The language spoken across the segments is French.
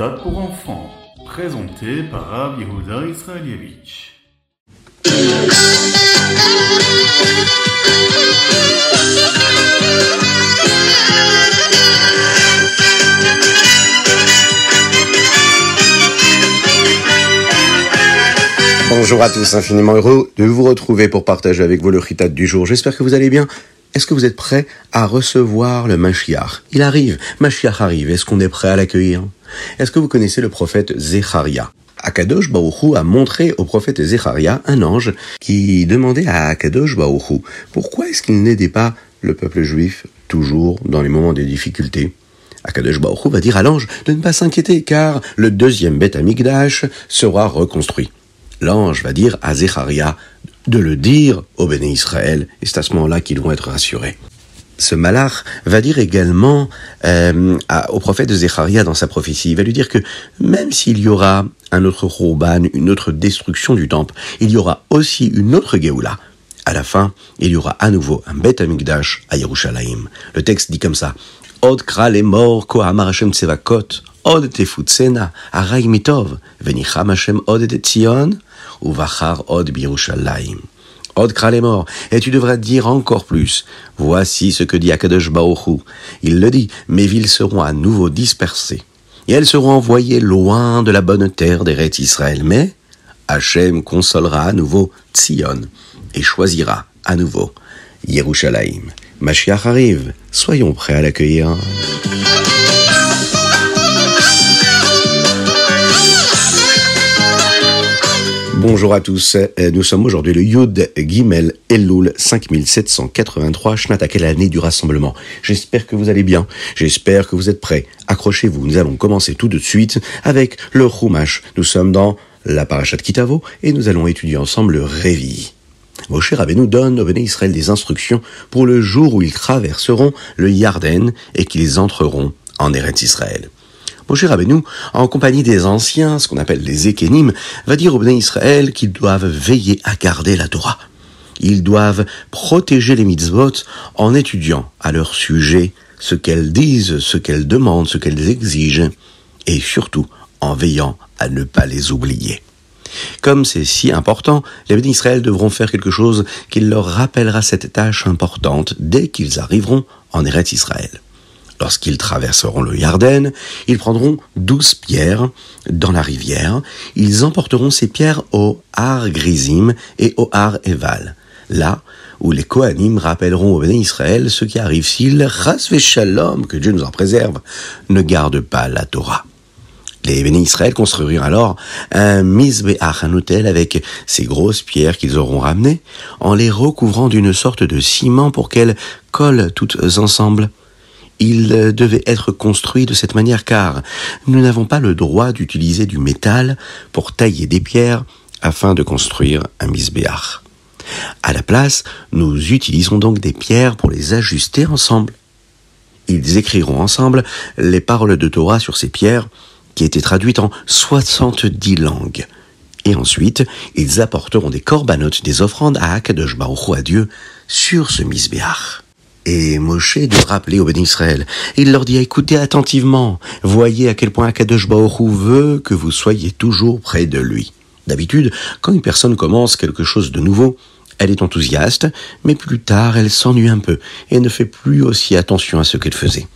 Ritat pour enfants, présenté par Rav Yehuda Israelievich. Bonjour à tous, infiniment heureux de vous retrouver pour partager avec vous le Ritat du jour. J'espère que vous allez bien. Est-ce que vous êtes prêts à recevoir le Mashiach? Il arrive, Mashiach arrive, est-ce qu'on est prêt à l'accueillir? Est-ce que vous connaissez le prophète Zecharia Akadosh Baruchou a montré au prophète Zecharia un ange qui demandait à Akadosh Baruchou pourquoi est-ce qu'il n'aidait pas le peuple juif toujours dans les moments de difficultés? Akadosh Baruchou va dire à l'ange de ne pas s'inquiéter car le deuxième Beth Amikdash sera reconstruit. L'ange va dire à Zecharia de le dire au béné Israël, et c'est à ce moment-là qu'ils vont être rassurés. Ce malach va dire également euh, au prophète de Zecharia dans sa prophétie, il va lui dire que même s'il y aura un autre Rouban, une autre destruction du temple, il y aura aussi une autre Géoula. À la fin, il y aura à nouveau un Bet Amikdash à Yerushalayim. Le texte dit comme ça Od tsevakot, od od Tzion, ou vachar od. Morts, et tu devras dire encore plus. Voici ce que dit Akadosh Baoru. Il le dit, mes villes seront à nouveau dispersées, et elles seront envoyées loin de la bonne terre des rêtes Israël. Mais Hachem consolera à nouveau Tzion, et choisira à nouveau Yerushalayim. Mashiach arrive, soyons prêts à l'accueillir. Bonjour à tous, nous sommes aujourd'hui le Yud Gimel Elul 5783, Shnat, quelle année du rassemblement J'espère que vous allez bien, j'espère que vous êtes prêts. Accrochez-vous, nous allons commencer tout de suite avec le Chumash. Nous sommes dans la Parashat Kitavo et nous allons étudier ensemble le Révi. Moshe Rabbeinu donne au Béné Israël des instructions pour le jour où ils traverseront le Yarden et qu'ils entreront en Eretz Israël. Moshe Rabbeinu, en compagnie des anciens, ce qu'on appelle les Ékénim, va dire au Béné Israël qu'ils doivent veiller à garder la Torah. Ils doivent protéger les mitzvot en étudiant à leur sujet ce qu'elles disent, ce qu'elles demandent, ce qu'elles exigent, et surtout en veillant à ne pas les oublier. Comme c'est si important, les bénis Israël devront faire quelque chose qui leur rappellera cette tâche importante dès qu'ils arriveront en Eretz Israël. Lorsqu'ils traverseront le Yarden, ils prendront douze pierres dans la rivière. Ils emporteront ces pierres au Har Grizim et au Har Eval, là où les Kohanim rappelleront au béné Israël ce qui arrive s'ils, ras shalom, que Dieu nous en préserve, ne gardent pas la Torah. Les bénis Israël construiront alors un misbéach, un hôtel avec ces grosses pierres qu'ils auront ramenées, en les recouvrant d'une sorte de ciment pour qu'elles collent toutes ensemble. Il devait être construit de cette manière car nous n'avons pas le droit d'utiliser du métal pour tailler des pierres afin de construire un misbéach. À la place, nous utilisons donc des pierres pour les ajuster ensemble. Ils écriront ensemble les paroles de Torah sur ces pierres qui étaient traduites en 70 langues. Et ensuite, ils apporteront des corbanotes, des offrandes à Akadosh Baruch à Dieu sur ce misbéach. Et Moshe de rappeler au béni Israël. Il leur dit écoutez attentivement, voyez à quel point Akadosh Baruch veut que vous soyez toujours près de lui. D'habitude, quand une personne commence quelque chose de nouveau, elle est enthousiaste, mais plus tard elle s'ennuie un peu et ne fait plus aussi attention à ce qu'elle faisait.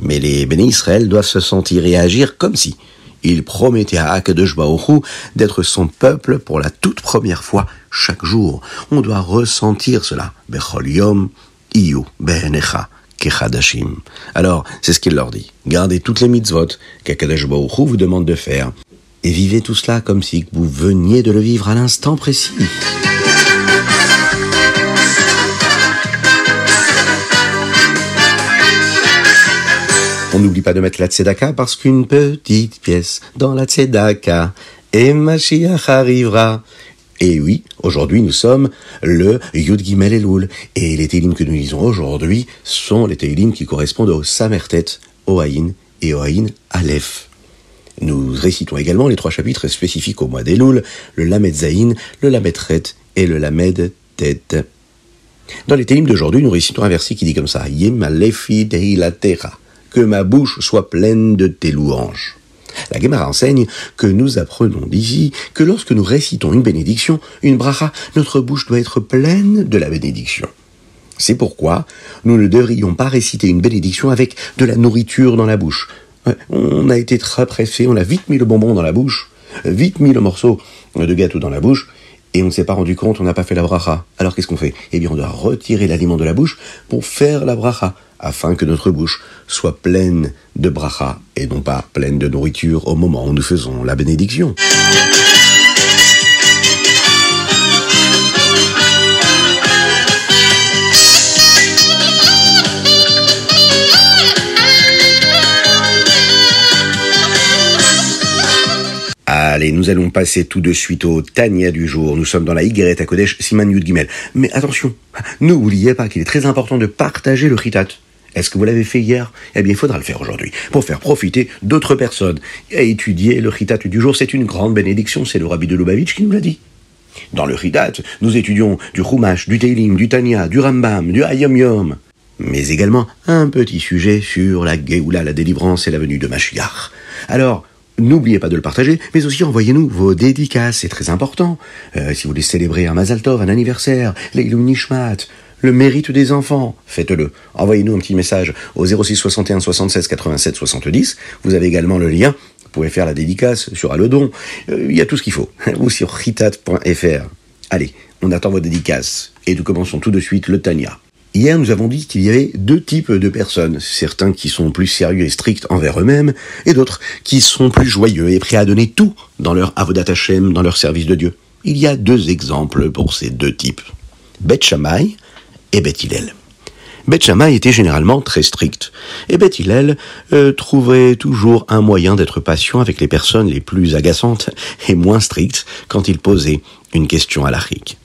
Mais les bénis Israël doivent se sentir et agir comme si il promettait à Akadosh Baruch d'être son peuple pour la toute première fois chaque jour. On doit ressentir cela. Kechadashim. Alors, c'est ce qu'il leur dit. Gardez toutes les mitzvot qu'Akadosh Baruch vous demande de faire. Et vivez tout cela comme si vous veniez de le vivre à l'instant précis. On n'oublie pas de mettre la tzedaka parce qu'une petite pièce dans la tzedaka et Mashiach arrivera. Et oui, aujourd'hui nous sommes le Yud Gimel Elul. Et les Télim que nous lisons aujourd'hui sont les Télim qui correspondent au Samertet, au Haïn et au Haïn Aleph. Nous récitons également les trois chapitres spécifiques au mois d'Elul, le Lamed Zaïn, le Lamed Ret et le Lamed Tet. Dans les Télim d'aujourd'hui, nous récitons un verset qui dit comme ça, Yem Alefi que ma bouche soit pleine de tes louanges. La Gemara enseigne que nous apprenons d'ici que lorsque nous récitons une bénédiction, une bracha, notre bouche doit être pleine de la bénédiction. C'est pourquoi nous ne devrions pas réciter une bénédiction avec de la nourriture dans la bouche. On a été très pressé, on a vite mis le bonbon dans la bouche, vite mis le morceau de gâteau dans la bouche, et on ne s'est pas rendu compte, on n'a pas fait la bracha. Alors qu'est-ce qu'on fait? Eh bien, on doit retirer l'aliment de la bouche pour faire la bracha, afin que notre bouche soit pleine de bracha et non pas pleine de nourriture au moment où nous faisons la bénédiction. Allez, nous allons passer tout de suite au Tania du jour. Nous sommes dans la Higueret à Kodesh, Siman Yud Gimel. Mais attention, n'oubliez pas qu'il est très important de partager le Chitat. Est-ce que vous l'avez fait hier? Eh bien, il faudra le faire aujourd'hui, pour faire profiter d'autres personnes. Et étudier le Chitat du jour, c'est une grande bénédiction, c'est le Rabbi de Lubavitch qui nous l'a dit. Dans le Chitat, nous étudions du Chumash, du Teilim, du Tanya, du Rambam, du Hayom Yom, mais également un petit sujet sur la Géoula, la délivrance et la venue de Mashiach. Alors, N'oubliez pas de le partager, mais aussi envoyez-nous vos dédicaces, c'est très important. Euh, si vous voulez célébrer un Mazal Tov, un anniversaire, l'Eilou Nishmat, le mérite des enfants, faites-le. Envoyez-nous un petit message au 06 61 76 87 70. Vous avez également le lien. Vous pouvez faire la dédicace sur Alodon. Euh, il y a tout ce qu'il faut. Ou sur ritat.fr. Allez, on attend vos dédicaces. Et nous commençons tout de suite le Tania. Hier, nous avons dit qu'il y avait deux types de personnes. Certains qui sont plus sérieux et stricts envers eux-mêmes, et d'autres qui sont plus joyeux et prêts à donner tout dans leur avodat Hashem, dans leur service de Dieu. Il y a deux exemples pour ces deux types. Beth Shammai et Beth Hillel. Shammai était généralement très strict, et Beth Hillel euh, trouvait toujours un moyen d'être patient avec les personnes les plus agaçantes et moins strictes quand il posait une question à l'Afrique.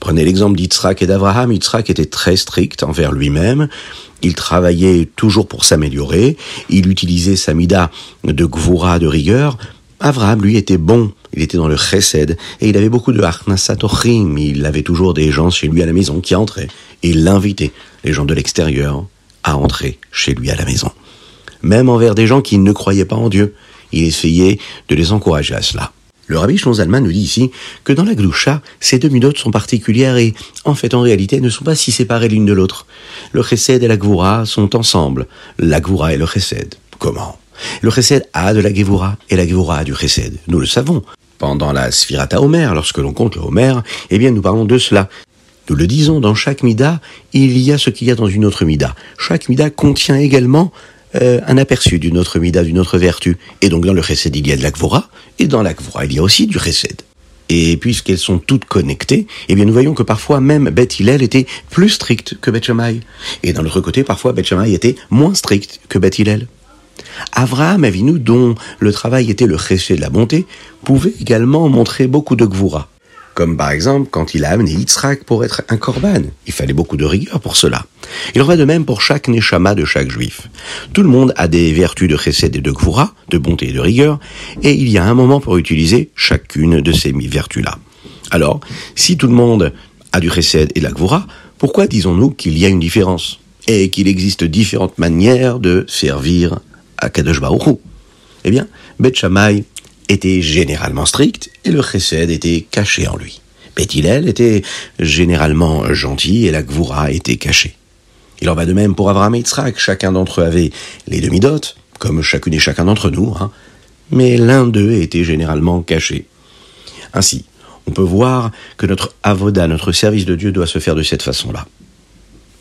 Prenez l'exemple d'Yitzhak et d'Abraham. Yitzhak était très strict envers lui-même. Il travaillait toujours pour s'améliorer. Il utilisait sa mida de gvura, de rigueur. Abraham, lui, était bon. Il était dans le chesed et il avait beaucoup de harnasatochim. Il avait toujours des gens chez lui à la maison qui entraient et il l'invitait, les gens de l'extérieur, à entrer chez lui à la maison. Même envers des gens qui ne croyaient pas en Dieu, il essayait de les encourager à cela. Le rabbi Zalman nous dit ici que dans la gloucha, ces deux midotes sont particulières et, en fait, en réalité, ne sont pas si séparées l'une de l'autre. Le chesed et la gvoura sont ensemble. La gvoura et le chesed. Comment? Le chesed a de la gvoura et la gvoura a du chesed. Nous le savons. Pendant la Sphirata Homer, lorsque l'on compte le Homer, eh bien, nous parlons de cela. Nous le disons, dans chaque mida, il y a ce qu'il y a dans une autre mida. Chaque mida contient également euh, un aperçu d'une autre mida, d'une autre vertu. Et donc dans le chesed, il y a de l'akvora, et dans l'akvora, il y a aussi du chesed. Et puisqu'elles sont toutes connectées, eh bien nous voyons que parfois même Beth Hillel était plus stricte que Beth Shammai. Et d'un autre côté, parfois Beth Shammai était moins stricte que Beth Hillel. Avraham Avinu, dont le travail était le chesed de la bonté, pouvait également montrer beaucoup de gvura. Comme par exemple quand il a amené Yitzhak pour être un korban. Il fallait beaucoup de rigueur pour cela. Il en va de même pour chaque neshama de chaque juif. Tout le monde a des vertus de chesed et de gvura, de bonté et de rigueur, et il y a un moment pour utiliser chacune de ces vertus-là. Alors, si tout le monde a du chesed et de la gvura, pourquoi disons-nous qu'il y a une différence et qu'il existe différentes manières de servir à Kadosh Eh bien, Bet était généralement strict et le chesed était caché en lui. Bethilel était généralement gentil et la gvoura était cachée. Il en va de même pour Abraham et Yitzhak. Chacun d'entre eux avait les demi-dotes, comme chacune et chacun d'entre nous, hein. mais l'un d'eux était généralement caché. Ainsi, on peut voir que notre avoda, notre service de Dieu doit se faire de cette façon-là.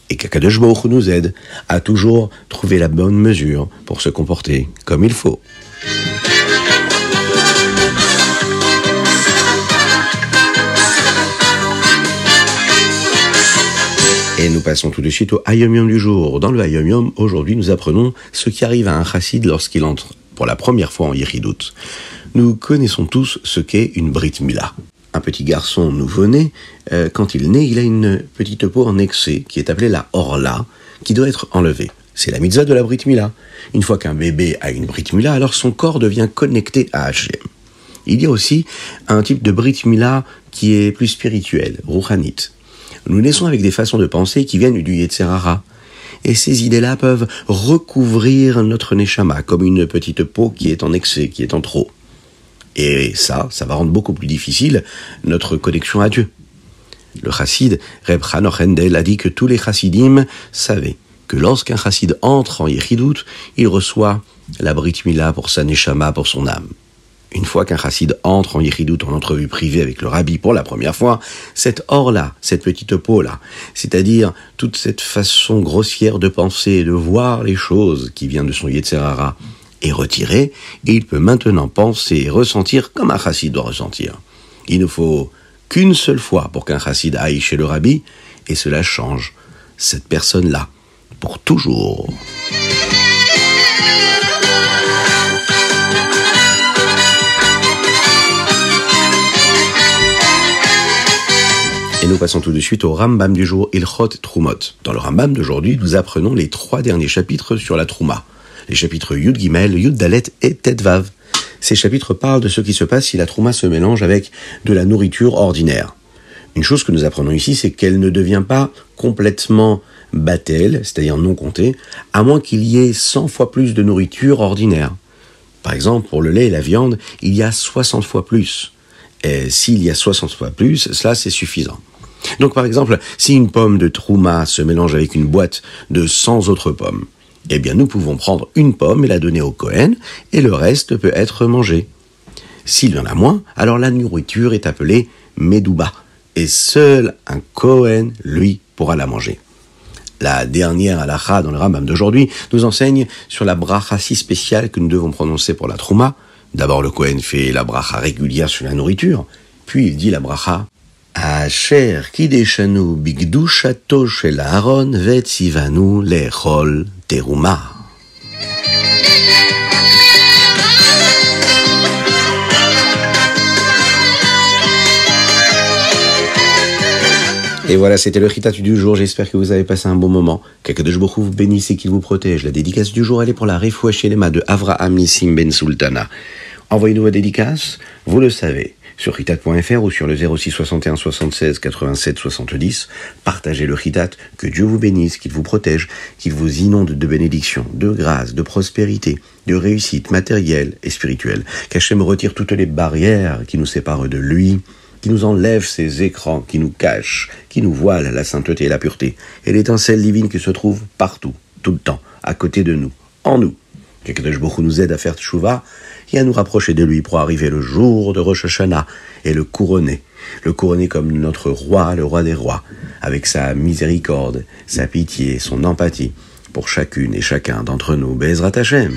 Et qu'Akadosh nous aide à toujours trouver la bonne mesure pour se comporter comme il faut. Et nous passons tout de suite au Hayom du jour. Dans le Hayom aujourd'hui, nous apprenons ce qui arrive à un chassid lorsqu'il entre pour la première fois en Yeridout. Nous connaissons tous ce qu'est une Brit Mila. Un petit garçon nouveau-né, euh, quand il naît, il a une petite peau en excès qui est appelée la Orla, qui doit être enlevée. C'est la mitzvah de la Brit Mila. Une fois qu'un bébé a une Brit Mila, alors son corps devient connecté à Hachem. Il y a aussi un type de Brit Mila qui est plus spirituel, Rouhanit nous naissons avec des façons de penser qui viennent du Yetzerara. Et ces idées-là peuvent recouvrir notre neshama comme une petite peau qui est en excès, qui est en trop. Et ça, ça va rendre beaucoup plus difficile notre connexion à Dieu. Le chassid Reb Hanoch a dit que tous les chassidim savaient que lorsqu'un chassid entre en Yechidut, il reçoit la Brit Mila pour sa neshama, pour son âme. Une fois qu'un chassid entre en Yechidut en entrevue privée avec le rabbi pour la première fois, cette or-là, cette petite peau-là, c'est-à-dire toute cette façon grossière de penser et de voir les choses qui vient de son Yetzerara, est retirée et il peut maintenant penser et ressentir comme un chassid doit ressentir. Il ne faut qu'une seule fois pour qu'un chassid aille chez le rabbi et cela change cette personne-là pour toujours. Nous passons tout de suite au Rambam du jour Ilchot Trumot. Dans le Rambam d'aujourd'hui, nous apprenons les trois derniers chapitres sur la Trouma. Les chapitres Yud Gimel, Yud Dalet et Tetvav. Ces chapitres parlent de ce qui se passe si la Trouma se mélange avec de la nourriture ordinaire. Une chose que nous apprenons ici, c'est qu'elle ne devient pas complètement battelle, c'est-à-dire non comptée, à moins qu'il y ait 100 fois plus de nourriture ordinaire. Par exemple, pour le lait et la viande, il y a 60 fois plus. Et s'il y a 60 fois plus, cela c'est suffisant. Donc par exemple, si une pomme de Trouma se mélange avec une boîte de 100 autres pommes, eh bien nous pouvons prendre une pomme et la donner au Cohen, et le reste peut être mangé. S'il y en a moins, alors la nourriture est appelée Medouba, et seul un Cohen, lui, pourra la manger. La dernière halakha dans le Rambam d'aujourd'hui nous enseigne sur la bracha si spéciale que nous devons prononcer pour la Trouma. D'abord, le Cohen fait la bracha régulière sur la nourriture, puis il dit la bracha Asher kideshanu bigdushato shel Aaron vetzivanu lechol teruma. Et voilà, c'était le Ritat du jour. J'espère que vous avez passé un bon moment. Quelques de vous bénisse et qu'il vous protège. La dédicace du jour, elle est pour la Refoua Shelema de Avraham Nissim Ben Sultana. Envoyez-nous vos dédicaces, vous le savez, sur ritat.fr ou sur le 06 61 76 87 70. Partagez le Ritat. Que Dieu vous bénisse, qu'il vous protège, qu'il vous inonde de bénédictions, de grâce, de prospérité, de réussite matérielle et spirituelle. Qu'Hachem retire toutes les barrières qui nous séparent de lui qui nous enlève ces écrans, qui nous cachent, qui nous voile la sainteté et la pureté, et l'étincelle divine qui se trouve partout, tout le temps, à côté de nous, en nous. Que beaucoup nous aide à faire tchouva et à nous rapprocher de lui pour arriver le jour de Rosh Hashanah et le couronner, le couronner comme notre roi, le roi des rois, avec sa miséricorde, sa pitié, son empathie pour chacune et chacun d'entre nous. Bezrat Hashem.